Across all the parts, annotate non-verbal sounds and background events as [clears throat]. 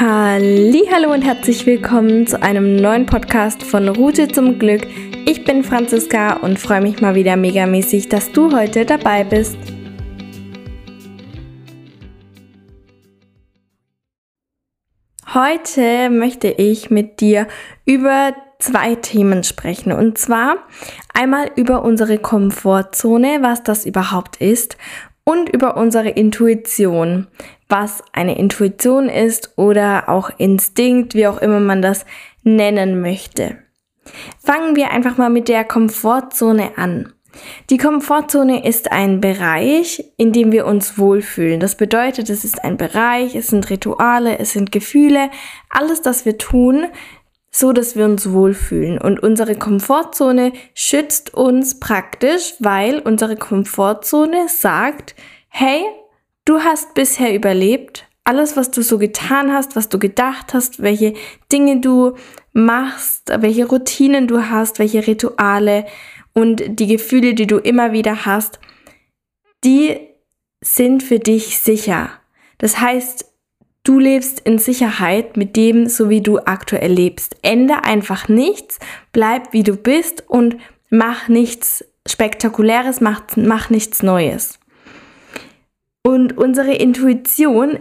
Hallo und herzlich willkommen zu einem neuen Podcast von Route zum Glück. Ich bin Franziska und freue mich mal wieder megamäßig, dass du heute dabei bist. Heute möchte ich mit dir über zwei Themen sprechen. Und zwar einmal über unsere Komfortzone, was das überhaupt ist, und über unsere Intuition, was eine Intuition ist oder auch Instinkt, wie auch immer man das nennen möchte. Fangen wir einfach mal mit der Komfortzone an. Die Komfortzone ist ein Bereich, in dem wir uns wohlfühlen. Das bedeutet, es ist ein Bereich, es sind Rituale, es sind Gefühle, alles, das wir tun, so dass wir uns wohlfühlen. Und unsere Komfortzone schützt uns praktisch, weil unsere Komfortzone sagt, hey, du hast bisher überlebt, alles, was du so getan hast, was du gedacht hast, welche Dinge du machst, welche Routinen du hast, welche Rituale und die Gefühle, die du immer wieder hast, die sind für dich sicher. Das heißt, du lebst in Sicherheit mit dem, so wie du aktuell lebst. Ende einfach nichts, bleib wie du bist und mach nichts Spektakuläres, mach, mach nichts Neues. Und unsere Intuition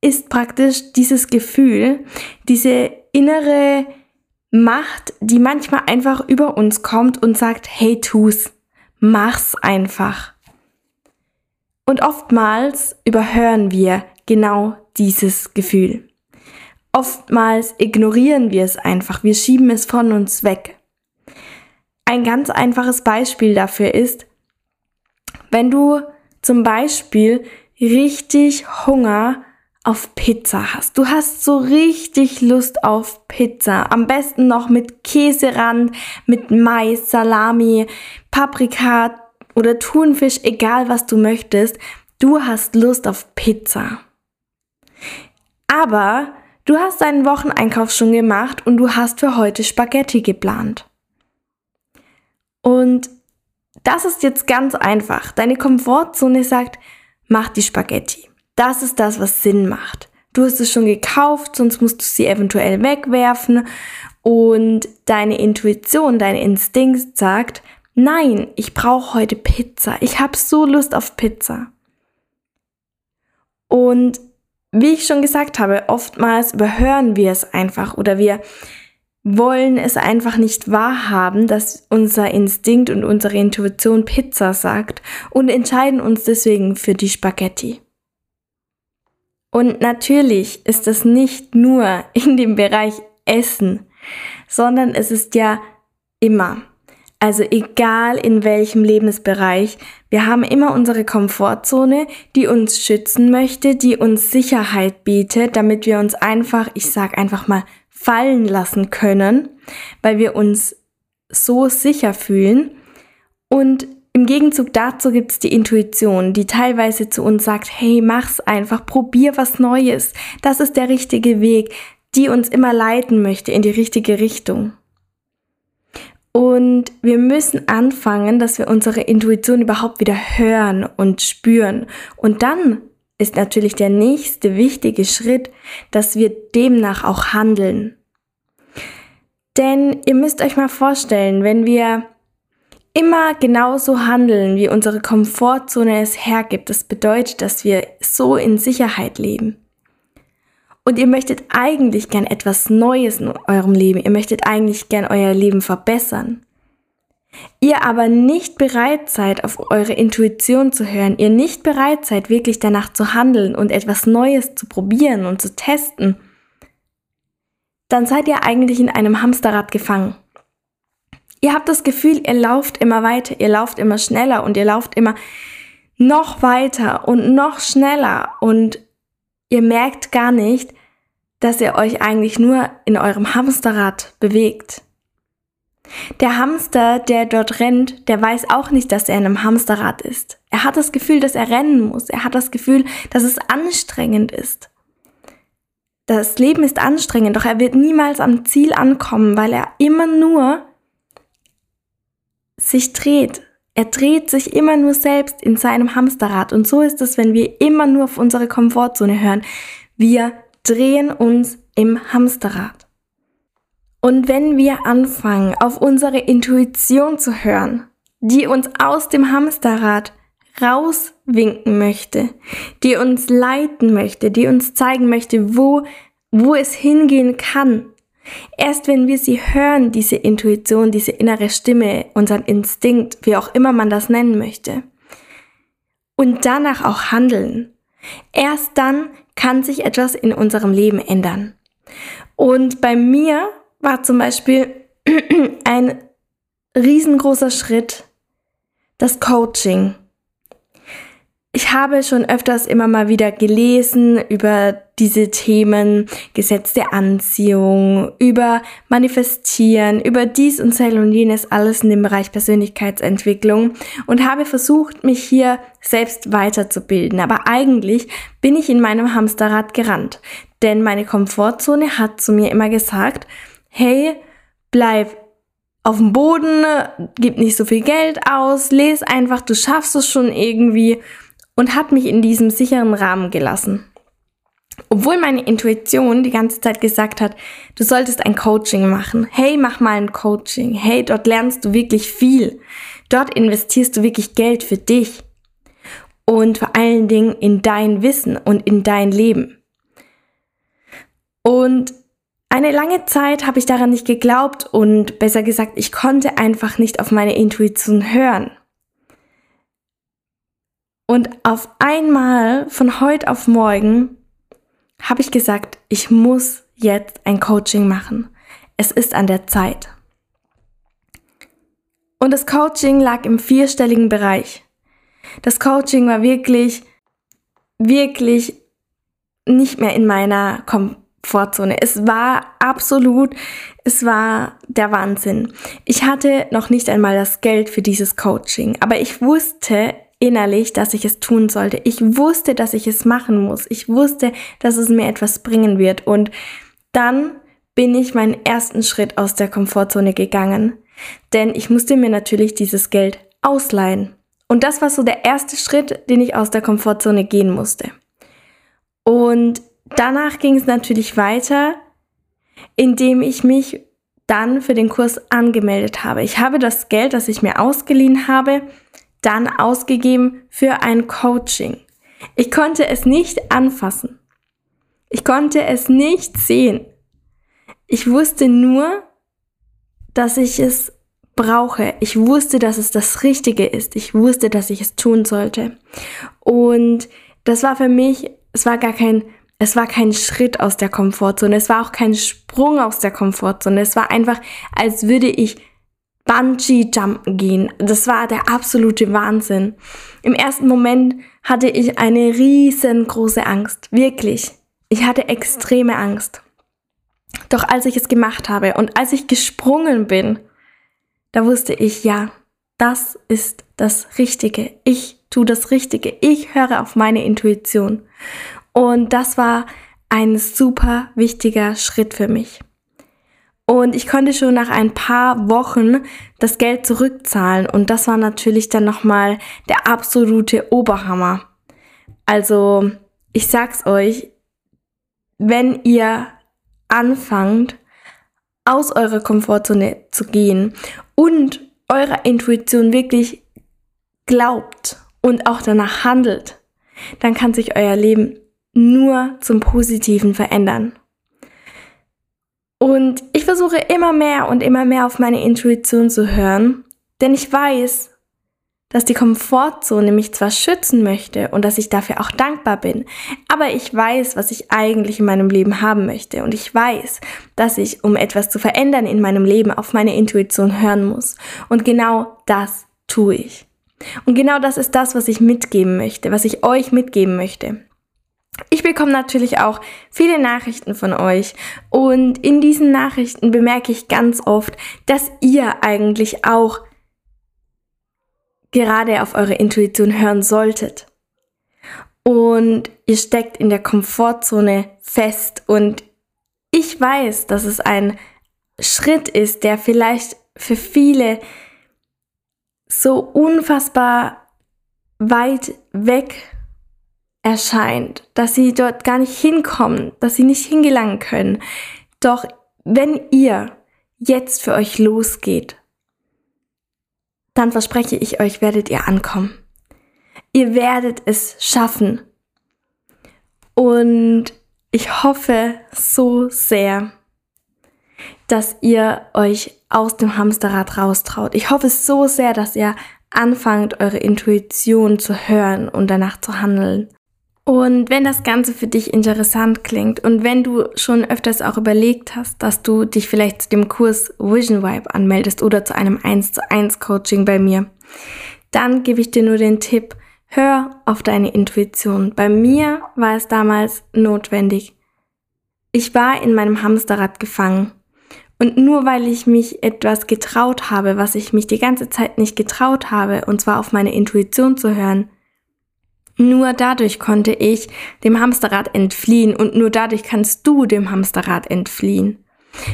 ist praktisch dieses Gefühl, diese innere Macht, die manchmal einfach über uns kommt und sagt, hey, tu's, mach's einfach. Und oftmals überhören wir genau dieses Gefühl. Oftmals ignorieren wir es einfach, wir schieben es von uns weg. Ein ganz einfaches Beispiel dafür ist, wenn du zum Beispiel richtig Hunger auf Pizza hast. Du hast so richtig Lust auf Pizza. Am besten noch mit Käserand, mit Mais, Salami, Paprika oder Thunfisch, egal was du möchtest. Du hast Lust auf Pizza. Aber du hast deinen Wocheneinkauf schon gemacht und du hast für heute Spaghetti geplant. Und das ist jetzt ganz einfach. Deine Komfortzone sagt, mach die Spaghetti. Das ist das, was Sinn macht. Du hast es schon gekauft, sonst musst du sie eventuell wegwerfen. Und deine Intuition, dein Instinkt sagt, nein, ich brauche heute Pizza. Ich habe so Lust auf Pizza. Und wie ich schon gesagt habe, oftmals überhören wir es einfach oder wir wollen es einfach nicht wahrhaben, dass unser Instinkt und unsere Intuition Pizza sagt und entscheiden uns deswegen für die Spaghetti. Und natürlich ist es nicht nur in dem Bereich Essen, sondern es ist ja immer. Also egal in welchem Lebensbereich, wir haben immer unsere Komfortzone, die uns schützen möchte, die uns Sicherheit bietet, damit wir uns einfach, ich sag einfach mal, fallen lassen können, weil wir uns so sicher fühlen. Und im Gegenzug dazu gibt es die Intuition, die teilweise zu uns sagt, hey, mach's einfach, probier was Neues. Das ist der richtige Weg, die uns immer leiten möchte in die richtige Richtung. Und wir müssen anfangen, dass wir unsere Intuition überhaupt wieder hören und spüren. Und dann ist natürlich der nächste wichtige Schritt, dass wir demnach auch handeln. Denn ihr müsst euch mal vorstellen, wenn wir immer genauso handeln, wie unsere Komfortzone es hergibt, das bedeutet, dass wir so in Sicherheit leben. Und ihr möchtet eigentlich gern etwas Neues in eurem Leben, ihr möchtet eigentlich gern euer Leben verbessern ihr aber nicht bereit seid, auf eure Intuition zu hören, ihr nicht bereit seid, wirklich danach zu handeln und etwas Neues zu probieren und zu testen, dann seid ihr eigentlich in einem Hamsterrad gefangen. Ihr habt das Gefühl, ihr lauft immer weiter, ihr lauft immer schneller und ihr lauft immer noch weiter und noch schneller und ihr merkt gar nicht, dass ihr euch eigentlich nur in eurem Hamsterrad bewegt. Der Hamster, der dort rennt, der weiß auch nicht, dass er in einem Hamsterrad ist. Er hat das Gefühl, dass er rennen muss. Er hat das Gefühl, dass es anstrengend ist. Das Leben ist anstrengend, doch er wird niemals am Ziel ankommen, weil er immer nur sich dreht. Er dreht sich immer nur selbst in seinem Hamsterrad. Und so ist es, wenn wir immer nur auf unsere Komfortzone hören. Wir drehen uns im Hamsterrad. Und wenn wir anfangen, auf unsere Intuition zu hören, die uns aus dem Hamsterrad rauswinken möchte, die uns leiten möchte, die uns zeigen möchte, wo, wo es hingehen kann. Erst wenn wir sie hören, diese Intuition, diese innere Stimme, unseren Instinkt, wie auch immer man das nennen möchte, und danach auch handeln, erst dann kann sich etwas in unserem Leben ändern. Und bei mir war zum Beispiel [clears throat] ein riesengroßer Schritt das Coaching. Ich habe schon öfters immer mal wieder gelesen über diese Themen, Gesetz der Anziehung, über Manifestieren, über dies und Zell und jenes, alles in dem Bereich Persönlichkeitsentwicklung und habe versucht, mich hier selbst weiterzubilden. Aber eigentlich bin ich in meinem Hamsterrad gerannt, denn meine Komfortzone hat zu mir immer gesagt, hey, bleib auf dem Boden, gib nicht so viel Geld aus, lese einfach, du schaffst es schon irgendwie und hat mich in diesem sicheren Rahmen gelassen. Obwohl meine Intuition die ganze Zeit gesagt hat, du solltest ein Coaching machen. Hey, mach mal ein Coaching. Hey, dort lernst du wirklich viel. Dort investierst du wirklich Geld für dich. Und vor allen Dingen in dein Wissen und in dein Leben. Und eine lange Zeit habe ich daran nicht geglaubt und besser gesagt, ich konnte einfach nicht auf meine Intuition hören. Und auf einmal, von heute auf morgen, habe ich gesagt, ich muss jetzt ein Coaching machen. Es ist an der Zeit. Und das Coaching lag im vierstelligen Bereich. Das Coaching war wirklich, wirklich nicht mehr in meiner Komfortzone. Es war absolut, es war der Wahnsinn. Ich hatte noch nicht einmal das Geld für dieses Coaching, aber ich wusste, innerlich, dass ich es tun sollte. Ich wusste, dass ich es machen muss. Ich wusste, dass es mir etwas bringen wird. Und dann bin ich meinen ersten Schritt aus der Komfortzone gegangen. Denn ich musste mir natürlich dieses Geld ausleihen. Und das war so der erste Schritt, den ich aus der Komfortzone gehen musste. Und danach ging es natürlich weiter, indem ich mich dann für den Kurs angemeldet habe. Ich habe das Geld, das ich mir ausgeliehen habe, dann ausgegeben für ein Coaching. Ich konnte es nicht anfassen. Ich konnte es nicht sehen. Ich wusste nur, dass ich es brauche. Ich wusste, dass es das Richtige ist. Ich wusste, dass ich es tun sollte. Und das war für mich, es war gar kein, es war kein Schritt aus der Komfortzone. Es war auch kein Sprung aus der Komfortzone. Es war einfach, als würde ich Bungee-Jumpen gehen. Das war der absolute Wahnsinn. Im ersten Moment hatte ich eine riesengroße Angst. Wirklich. Ich hatte extreme Angst. Doch als ich es gemacht habe und als ich gesprungen bin, da wusste ich, ja, das ist das Richtige. Ich tue das Richtige. Ich höre auf meine Intuition. Und das war ein super wichtiger Schritt für mich. Und ich konnte schon nach ein paar Wochen das Geld zurückzahlen. Und das war natürlich dann nochmal der absolute Oberhammer. Also, ich sag's euch, wenn ihr anfangt, aus eurer Komfortzone zu gehen und eurer Intuition wirklich glaubt und auch danach handelt, dann kann sich euer Leben nur zum Positiven verändern. Und ich versuche immer mehr und immer mehr auf meine Intuition zu hören, denn ich weiß, dass die Komfortzone mich zwar schützen möchte und dass ich dafür auch dankbar bin, aber ich weiß, was ich eigentlich in meinem Leben haben möchte und ich weiß, dass ich, um etwas zu verändern in meinem Leben, auf meine Intuition hören muss. Und genau das tue ich. Und genau das ist das, was ich mitgeben möchte, was ich euch mitgeben möchte. Ich bekomme natürlich auch viele Nachrichten von euch und in diesen Nachrichten bemerke ich ganz oft, dass ihr eigentlich auch gerade auf eure Intuition hören solltet. Und ihr steckt in der Komfortzone fest und ich weiß, dass es ein Schritt ist, der vielleicht für viele so unfassbar weit weg erscheint, dass sie dort gar nicht hinkommen, dass sie nicht hingelangen können. Doch wenn ihr jetzt für euch losgeht, dann verspreche ich euch, werdet ihr ankommen. Ihr werdet es schaffen. Und ich hoffe so sehr, dass ihr euch aus dem Hamsterrad raustraut. Ich hoffe so sehr, dass ihr anfangt, eure Intuition zu hören und danach zu handeln. Und wenn das Ganze für dich interessant klingt und wenn du schon öfters auch überlegt hast, dass du dich vielleicht zu dem Kurs Vision Vibe anmeldest oder zu einem 1 zu 1 Coaching bei mir, dann gebe ich dir nur den Tipp, hör auf deine Intuition. Bei mir war es damals notwendig. Ich war in meinem Hamsterrad gefangen. Und nur weil ich mich etwas getraut habe, was ich mich die ganze Zeit nicht getraut habe, und zwar auf meine Intuition zu hören, nur dadurch konnte ich dem Hamsterrad entfliehen und nur dadurch kannst du dem Hamsterrad entfliehen.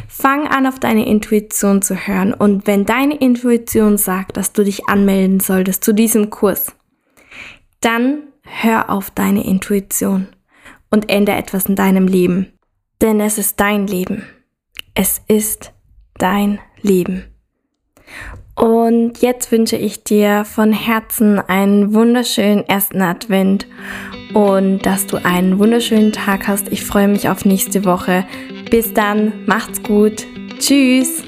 Fang an, auf deine Intuition zu hören und wenn deine Intuition sagt, dass du dich anmelden solltest zu diesem Kurs, dann hör auf deine Intuition und ändere etwas in deinem Leben. Denn es ist dein Leben. Es ist dein Leben. Und jetzt wünsche ich dir von Herzen einen wunderschönen ersten Advent und dass du einen wunderschönen Tag hast. Ich freue mich auf nächste Woche. Bis dann, macht's gut. Tschüss.